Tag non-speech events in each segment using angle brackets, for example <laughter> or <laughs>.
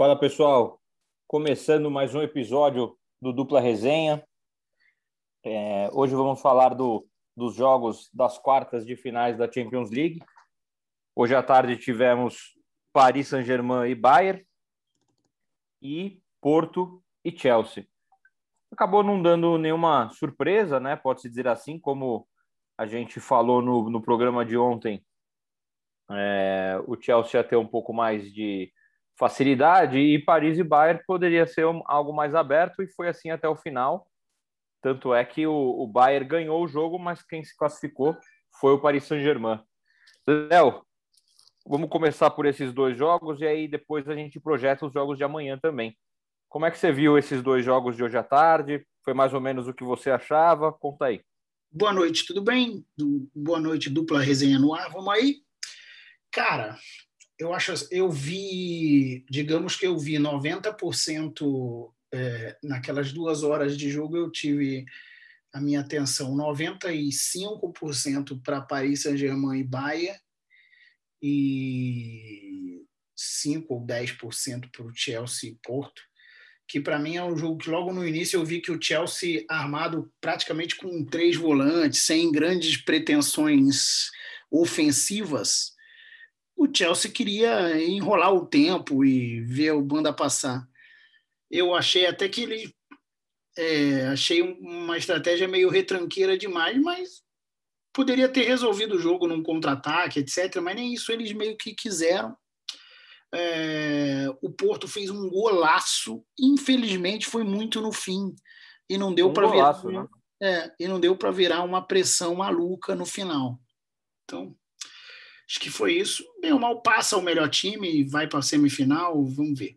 Fala pessoal, começando mais um episódio do Dupla Resenha. É, hoje vamos falar do, dos jogos das quartas de finais da Champions League. Hoje à tarde tivemos Paris Saint-Germain e Bayern e Porto e Chelsea. Acabou não dando nenhuma surpresa, né? Pode-se dizer assim, como a gente falou no, no programa de ontem. É, o Chelsea ia ter um pouco mais de facilidade e Paris e Bayern poderia ser algo mais aberto e foi assim até o final. Tanto é que o, o Bayern ganhou o jogo, mas quem se classificou foi o Paris Saint-Germain. Léo, vamos começar por esses dois jogos e aí depois a gente projeta os jogos de amanhã também. Como é que você viu esses dois jogos de hoje à tarde? Foi mais ou menos o que você achava? Conta aí. Boa noite, tudo bem? Boa noite, dupla resenha no ar. Vamos aí? Cara, eu acho, eu vi, digamos que eu vi 90% é, naquelas duas horas de jogo, eu tive a minha atenção 95% para Paris Saint-Germain e Bahia e 5 ou 10% para o Chelsea e Porto, que para mim é um jogo que logo no início eu vi que o Chelsea armado praticamente com três volantes, sem grandes pretensões ofensivas, o Chelsea queria enrolar o tempo e ver o banda passar. Eu achei até que ele é, achei uma estratégia meio retranqueira demais, mas poderia ter resolvido o jogo num contra-ataque, etc. Mas nem isso eles meio que quiseram. É, o Porto fez um golaço, infelizmente foi muito no fim e não deu um para virar, né? é, e não deu para virar uma pressão maluca no final. Então Acho que foi isso. Bem ou mal passa o melhor time e vai para a semifinal, vamos ver.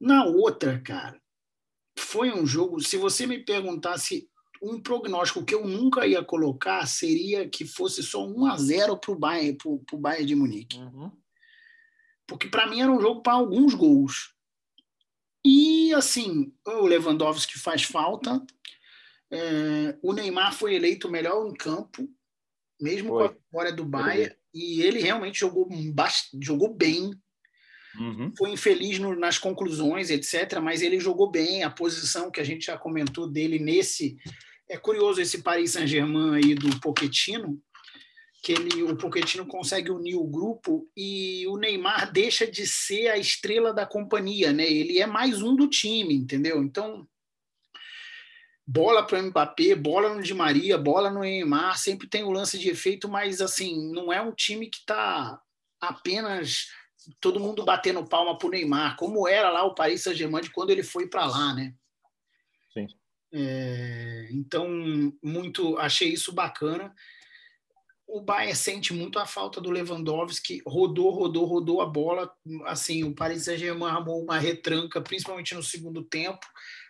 Na outra, cara, foi um jogo. Se você me perguntasse um prognóstico que eu nunca ia colocar seria que fosse só 1 a 0 para o Bayern, pro, Bayern de Munique. Uhum. Porque para mim era um jogo para alguns gols. E assim, o Lewandowski faz falta. É, o Neymar foi eleito o melhor em campo, mesmo foi. com a vitória do Bayern e ele realmente jogou, jogou bem. Uhum. Foi infeliz no, nas conclusões, etc., mas ele jogou bem. A posição que a gente já comentou dele nesse. É curioso esse Paris Saint-Germain aí do Pochettino, que ele, o Pochettino consegue unir o grupo e o Neymar deixa de ser a estrela da companhia, né? Ele é mais um do time, entendeu? Então, bola para o Mbappé, bola no Di Maria, bola no Neymar, sempre tem o lance de efeito, mas assim, não é um time que está apenas todo mundo batendo palma para o Neymar, como era lá o Paris Saint-Germain de quando ele foi para lá, né? Sim. É, então, muito, achei isso bacana. O Bayern sente muito a falta do Lewandowski, rodou, rodou, rodou a bola. Assim, o Paris Saint-Germain armou uma retranca, principalmente no segundo tempo.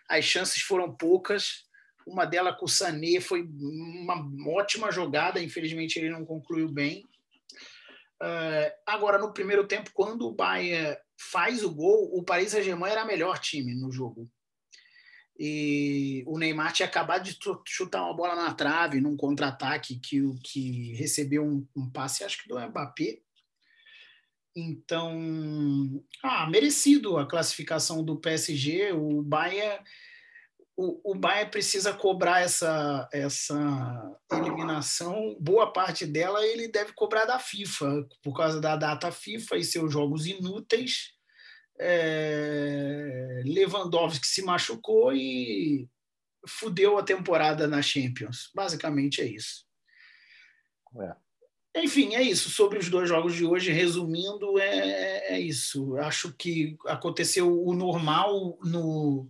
As chances foram poucas. Uma delas com o Sané foi uma ótima jogada, infelizmente ele não concluiu bem. Uh, agora, no primeiro tempo, quando o Bahia faz o gol, o Paris Saint-Germain era melhor time no jogo. E o Neymar tinha acabado de chutar uma bola na trave num contra-ataque que, que recebeu um, um, passe, acho que do Mbappé. Então, ah, merecido a classificação do PSG. O Bayern o, o Bayern precisa cobrar essa, essa eliminação, boa parte dela ele deve cobrar da FIFA, por causa da data FIFA e seus jogos inúteis. É, Lewandowski se machucou e fudeu a temporada na Champions. Basicamente é isso. É. Enfim, é isso. Sobre os dois jogos de hoje, resumindo, é, é isso. Acho que aconteceu o normal no,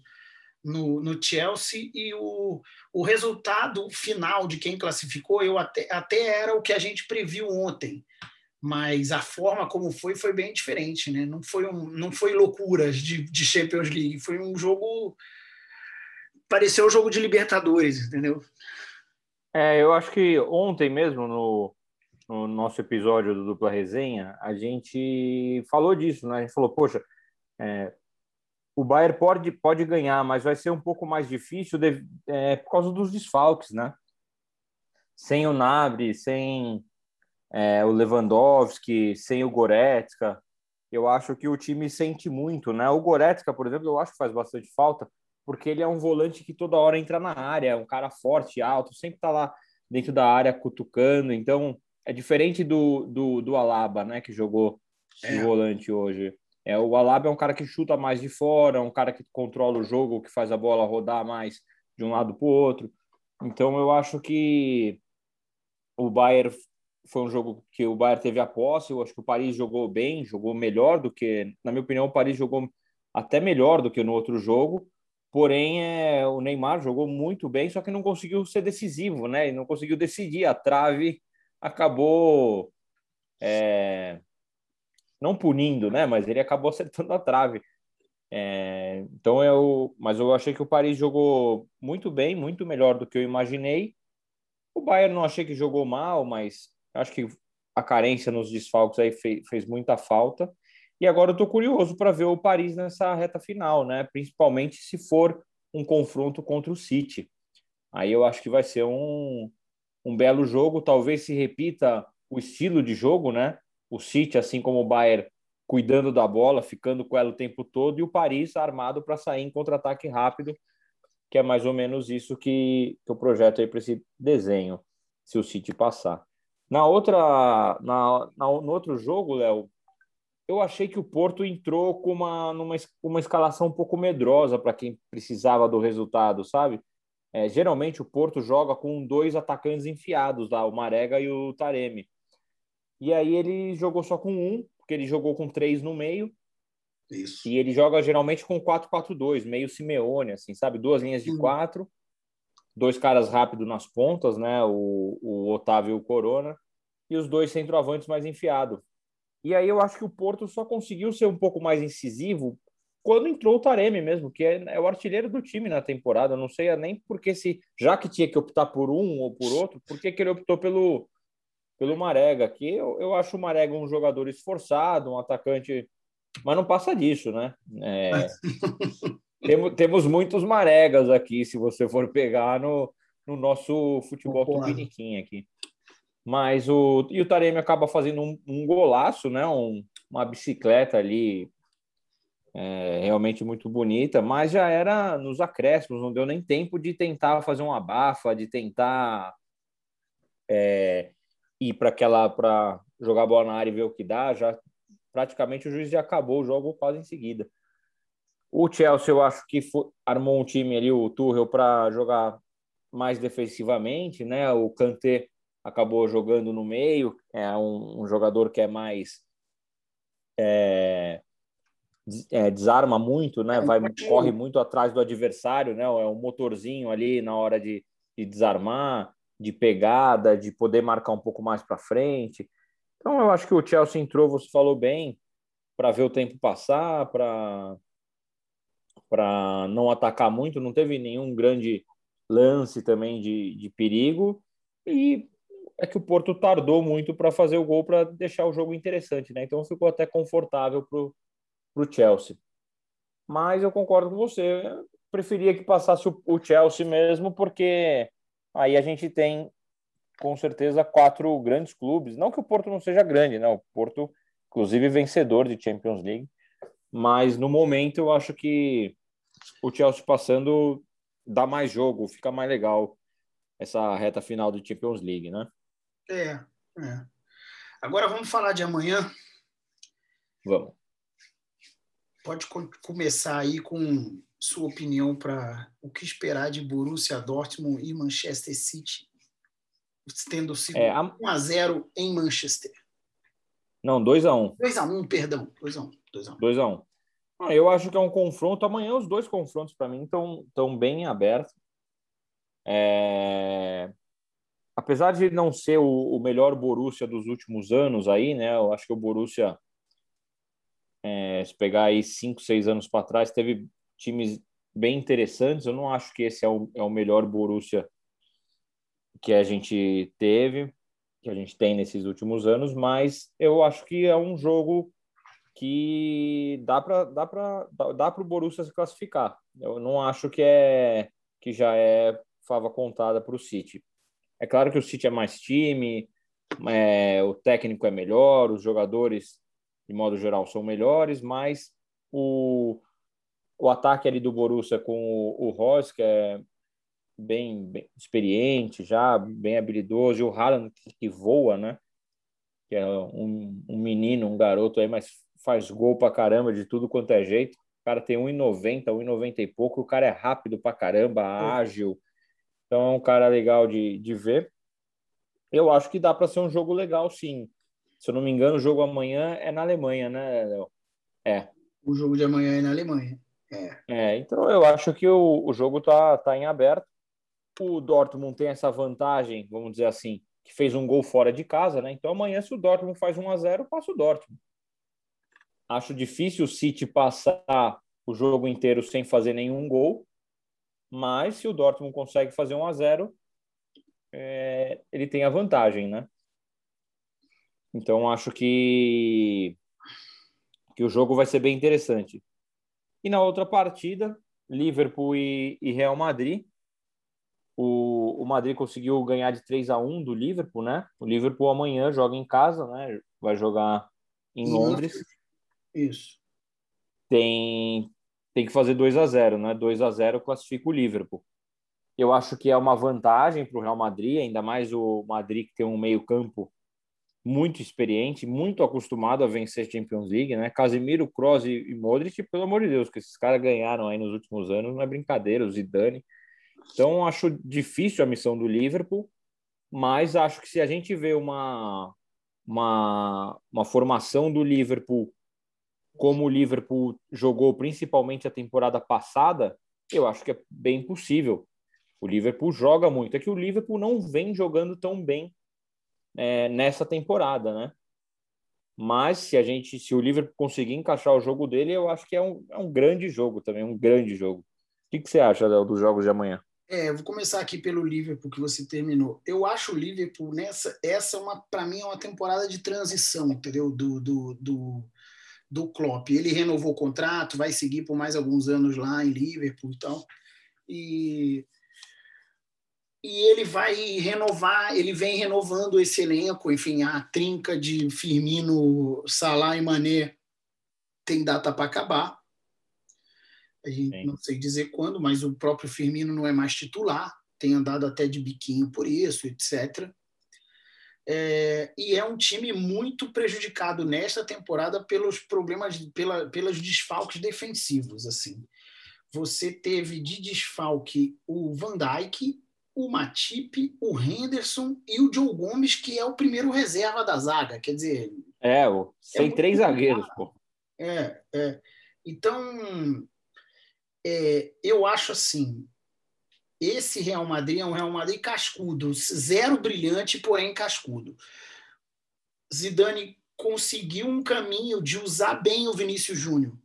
no, no Chelsea e o, o resultado final de quem classificou eu até, até era o que a gente previu ontem mas a forma como foi foi bem diferente, né? Não foi um, não foi loucuras de, de Champions League, foi um jogo pareceu um jogo de Libertadores, entendeu? É, eu acho que ontem mesmo no, no nosso episódio do Dupla Resenha a gente falou disso, né? A gente falou, poxa, é, o Bayern pode, pode ganhar, mas vai ser um pouco mais difícil de, é, por causa dos desfalques, né? Sem o Nabri, sem é, o Lewandowski, sem o Goretzka. eu acho que o time sente muito, né? O Goretzka, por exemplo, eu acho que faz bastante falta, porque ele é um volante que toda hora entra na área, é um cara forte, alto, sempre tá lá dentro da área cutucando, então é diferente do, do, do Alaba, né, que jogou de é. volante hoje. É, o Alaba é um cara que chuta mais de fora, um cara que controla o jogo, que faz a bola rodar mais de um lado para o outro. Então eu acho que o Bayern foi um jogo que o Bayern teve a posse. Eu acho que o Paris jogou bem, jogou melhor do que, na minha opinião, o Paris jogou até melhor do que no outro jogo. Porém, é, o Neymar jogou muito bem, só que não conseguiu ser decisivo, né? E não conseguiu decidir. A trave acabou é, não punindo, né? Mas ele acabou <laughs> acertando a trave. É, então eu, mas eu achei que o Paris jogou muito bem, muito melhor do que eu imaginei. O Bayern não achei que jogou mal, mas acho que a carência nos desfalques aí fez, fez muita falta. E agora eu estou curioso para ver o Paris nessa reta final, né? Principalmente se for um confronto contra o City. Aí eu acho que vai ser um, um belo jogo. Talvez se repita o estilo de jogo, né? O City, assim como o Bayern, cuidando da bola, ficando com ela o tempo todo, e o Paris armado para sair em contra-ataque rápido, que é mais ou menos isso que, que eu projeto aí para esse desenho, se o City passar. Na outra, na, na no outro jogo, Léo, eu achei que o Porto entrou com uma, numa, uma escalação um pouco medrosa para quem precisava do resultado, sabe? É, geralmente o Porto joga com dois atacantes enfiados lá, o Marega e o Taremi. E aí ele jogou só com um, porque ele jogou com três no meio. Isso. E ele joga geralmente com 4-4-2, meio Simeone, assim, sabe? Duas linhas de hum. quatro, dois caras rápidos nas pontas, né? O, o Otávio e o Corona, e os dois centroavantes mais enfiados. E aí eu acho que o Porto só conseguiu ser um pouco mais incisivo quando entrou o Taremi mesmo, que é, é o artilheiro do time na temporada. Eu não sei nem porque se, já que tinha que optar por um ou por outro, por que, que ele optou pelo, pelo Marega, que eu, eu acho o Marega um jogador esforçado, um atacante, mas não passa disso, né? É, <laughs> temos, temos muitos Maregas aqui, se você for pegar no, no nosso futebol tupiniquim aqui. Mas o, e o Taremi acaba fazendo um, um golaço, né? Um, uma bicicleta ali é, realmente muito bonita, mas já era nos acréscimos, não deu nem tempo de tentar fazer uma abafa, de tentar é, ir para aquela para jogar bola na área e ver o que dá, já praticamente o juiz já acabou o jogo quase em seguida. O Chelsea eu acho que foi, armou um time ali o Tuchel para jogar mais defensivamente, né? O Kanté acabou jogando no meio, é um, um jogador que é mais é, é, desarma muito, né? Vai corre muito atrás do adversário, né? É um motorzinho ali na hora de, de desarmar de pegada, de poder marcar um pouco mais para frente. Então, eu acho que o Chelsea entrou, você falou bem, para ver o tempo passar, para para não atacar muito, não teve nenhum grande lance também de, de perigo. E é que o Porto tardou muito para fazer o gol para deixar o jogo interessante, né? Então ficou até confortável para o Chelsea. Mas eu concordo com você, eu preferia que passasse o, o Chelsea mesmo, porque aí a gente tem com certeza quatro grandes clubes. Não que o Porto não seja grande, né? O Porto, inclusive, vencedor de Champions League. Mas no momento eu acho que o Chelsea passando dá mais jogo, fica mais legal essa reta final do Champions League, né? É, é. Agora vamos falar de amanhã. Vamos. Pode começar aí com sua opinião para o que esperar de Borussia Dortmund e Manchester City, tendo sido é, a... 1 a 0 em Manchester. Não, 2 a 1. 2 a 1, perdão, 2 a 1, 2 a 1. 2 a 1. Ah, eu acho que é um confronto. Amanhã os dois confrontos para mim estão tão bem abertos. É... Apesar de não ser o, o, melhor Borussia dos últimos anos aí, né? Eu acho que o Borussia, é, se pegar aí cinco, seis anos para trás, teve times bem interessantes. Eu não acho que esse é o, é o melhor Borussia que a gente teve, que a gente tem nesses últimos anos, mas eu acho que é um jogo que dá para dá para dá para o Borussia se classificar. Eu não acho que é que já é fava contada para o City. É claro que o City é mais time, é, o técnico é melhor, os jogadores de modo geral, são melhores, mas o, o ataque ali do Borussia com o, o Ross, que é bem, bem, experiente já, bem habilidoso, e o Haaland que, voa, né? Que é um, um menino, um garoto aí, mas faz gol pra caramba de tudo quanto é jeito. O cara tem 1,90, 1,90 e pouco, o cara é rápido pra caramba, ágil. Então é um cara legal de, de ver. Eu acho que dá para ser um jogo legal, sim. Se eu não me engano, o jogo amanhã é na Alemanha, né, Léo? É. O jogo de amanhã é na Alemanha. É. é então eu acho que o, o jogo tá, tá em aberto. O Dortmund tem essa vantagem, vamos dizer assim, que fez um gol fora de casa, né? Então amanhã, se o Dortmund faz 1 a 0 passa o Dortmund. Acho difícil o City passar o jogo inteiro sem fazer nenhum gol, mas se o Dortmund consegue fazer 1 a 0 é, ele tem a vantagem, né? Então acho que que o jogo vai ser bem interessante. E na outra partida, Liverpool e, e Real Madrid, o, o Madrid conseguiu ganhar de 3 a 1 do Liverpool, né? O Liverpool amanhã joga em casa, né? Vai jogar em Londres. Isso. Tem tem que fazer 2 a 0, né? 2 a 0 classifica o Liverpool. Eu acho que é uma vantagem para o Real Madrid, ainda mais o Madrid que tem um meio-campo muito experiente, muito acostumado a vencer Champions League, né? Casemiro, Kroos e Modric, pelo amor de Deus, que esses caras ganharam aí nos últimos anos, não é brincadeira, o Zidane. Então, acho difícil a missão do Liverpool, mas acho que se a gente vê uma, uma, uma formação do Liverpool como o Liverpool jogou principalmente a temporada passada, eu acho que é bem possível. O Liverpool joga muito. É que o Liverpool não vem jogando tão bem é, nessa temporada, né? Mas se a gente, se o Liverpool conseguir encaixar o jogo dele, eu acho que é um, é um grande jogo também, um grande jogo. O que, que você acha, dos jogos de amanhã? É, vou começar aqui pelo Liverpool que você terminou. Eu acho o Liverpool nessa, essa é uma, para mim é uma temporada de transição, entendeu? Do, do, do, do Klopp. Ele renovou o contrato, vai seguir por mais alguns anos lá em Liverpool e tal. E e ele vai renovar, ele vem renovando esse elenco, enfim, a trinca de Firmino, Salah e Mané tem data para acabar. A gente Sim. não sei dizer quando, mas o próprio Firmino não é mais titular, tem andado até de biquinho por isso, etc. É, e é um time muito prejudicado nesta temporada pelos problemas, pela, pelos desfalques defensivos. assim. Você teve de desfalque o Van Dijk, o Matip, o Henderson e o Joe Gomes, que é o primeiro reserva da zaga. Quer dizer. É, tem é três zagueiros, pô. É, é. Então, é, eu acho assim, esse Real Madrid é um Real Madrid cascudo, zero brilhante, porém cascudo. Zidane conseguiu um caminho de usar bem o Vinícius Júnior.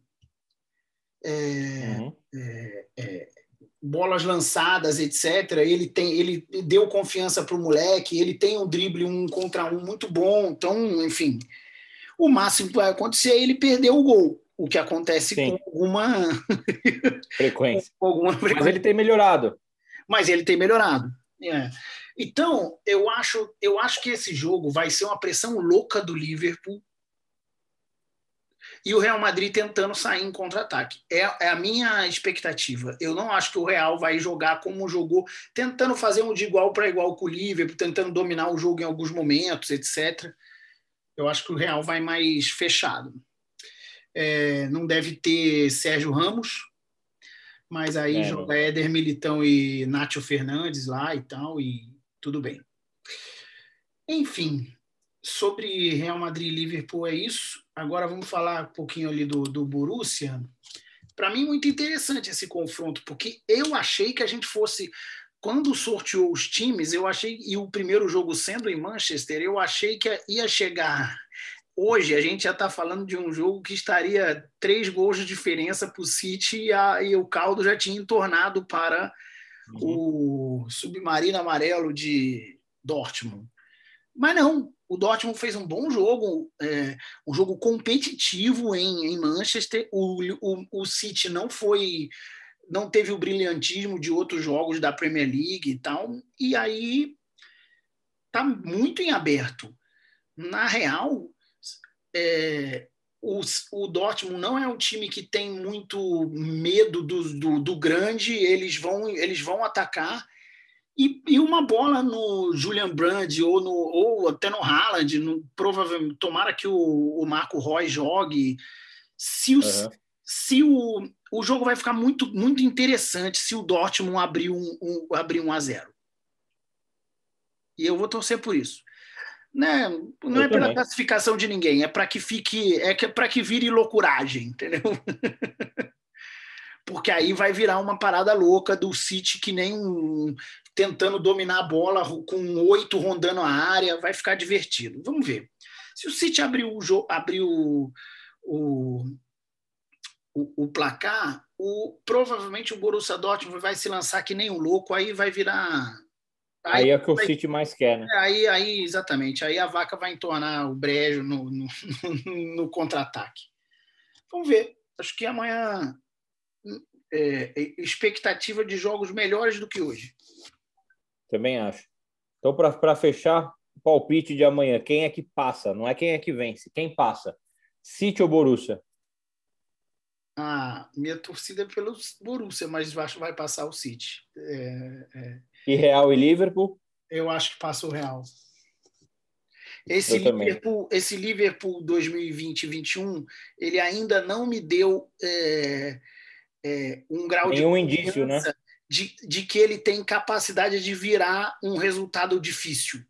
É, uhum. é, é, bolas lançadas, etc. Ele tem, ele deu confiança para o moleque, ele tem um drible um contra um muito bom. Então, enfim, o máximo que vai acontecer é ele perder o gol o que acontece Sim. com alguma <laughs> frequência. com alguma frequência. Mas ele tem melhorado. Mas ele tem melhorado. É. Então, eu acho, eu acho que esse jogo vai ser uma pressão louca do Liverpool e o Real Madrid tentando sair em contra-ataque. É, é, a minha expectativa. Eu não acho que o Real vai jogar como jogou, tentando fazer um de igual para igual com o Liverpool, tentando dominar o jogo em alguns momentos, etc. Eu acho que o Real vai mais fechado é, não deve ter Sérgio Ramos, mas aí é, joga Éder Militão e Nátio Fernandes lá e tal, e tudo bem. Enfim, sobre Real Madrid e Liverpool é isso. Agora vamos falar um pouquinho ali do, do Borussia. Para mim, muito interessante esse confronto, porque eu achei que a gente fosse. Quando sorteou os times, eu achei, e o primeiro jogo sendo em Manchester, eu achei que ia chegar hoje a gente já está falando de um jogo que estaria três gols de diferença para o City e, a, e, o caldo já tinha entornado para uhum. o submarino amarelo de Dortmund. Mas não, o Dortmund fez um bom jogo, é, um jogo competitivo em, em Manchester. O, o, o City não foi, não teve o brilhantismo de outros jogos da Premier League e tal. E aí tá muito em aberto. Na real, é, o, o Dortmund não é um time que tem muito medo do, do, do grande, eles vão, eles vão atacar. E, e, uma bola no Julian Brand ou, no, ou até no Haaland, no, provavelmente, tomara que o, o Marco Roy jogue. Se, o, uhum. se o, o jogo vai ficar muito, muito interessante se o Dortmund abrir um, um, abrir um a zero. E eu vou torcer por isso. Né? Não eu é pela classificação de ninguém, é para que fique, é que é para que vire loucuragem, entendeu? <laughs> Porque aí vai virar uma parada louca do City que nem um, tentando dominar a bola com oito rondando a área, vai ficar divertido. Vamos ver. Se o City abrir o jogo, abrir o, o, o, o placar, o, provavelmente o Borussia Dortmund vai se lançar que nem um louco, aí vai virar Aí, aí, é o que o City mais quer, né? É, aí, aí, exatamente. Aí a vaca vai entornar o brejo no, no, <laughs> no contra-ataque. Vamos ver. Acho que amanhã é, é, expectativa de jogos melhores do que hoje. Também acho. Então, para fechar, palpite de amanhã, quem é que passa? Não é quem é que vence, quem passa? City ou Borussia? Ah, minha torcida é pelo Borussia, mas acho que vai passar o City. É, é. E Real e Liverpool? Eu acho que passa o Real. Esse Liverpool, esse Liverpool 2020-21, ele ainda não me deu é, é, um grau Nenhum de indício, né? De, de que ele tem capacidade de virar um resultado difícil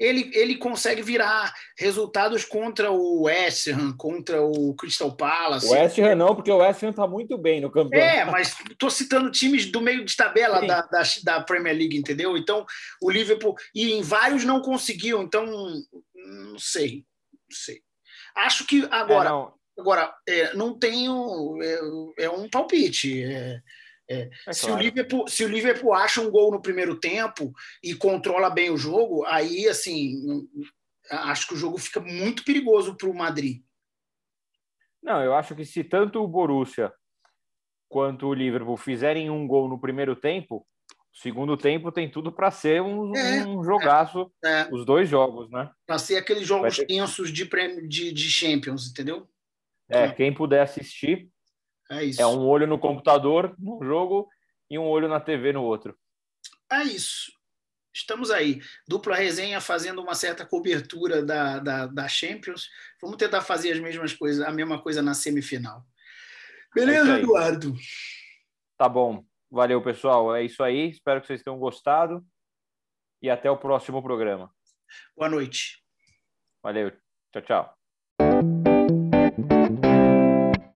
ele, ele consegue virar resultados contra o West Ham, contra o Crystal Palace. O West Ham não, porque o West Ham está muito bem no campeonato. É, mas estou citando times do meio de tabela da, da, da, Premier League, entendeu? Então, o Liverpool... E em vários não conseguiu, então, não sei. Não sei. Acho que agora... É, não. Agora, é, não tenho... É, é um palpite. É, é, é se, claro. o Liverpool, se o Liverpool acha um gol no primeiro tempo e controla bem o jogo, aí assim acho que o jogo fica muito perigoso para o Madrid. Não, eu acho que se tanto o Borussia quanto o Liverpool fizerem um gol no primeiro tempo, o segundo tempo tem tudo para ser um, é, um jogaço, é, é. os dois jogos, né? Para ser aqueles jogos ter... tensos de, de, de Champions, entendeu? É, quem puder assistir, é isso. É um olho no computador num jogo e um olho na TV no outro. É isso. Estamos aí. Dupla resenha fazendo uma certa cobertura da, da, da Champions. Vamos tentar fazer as mesmas coisas, a mesma coisa na semifinal. Beleza, é Eduardo? Tá bom. Valeu, pessoal. É isso aí. Espero que vocês tenham gostado. E até o próximo programa. Boa noite. Valeu. Tchau, tchau.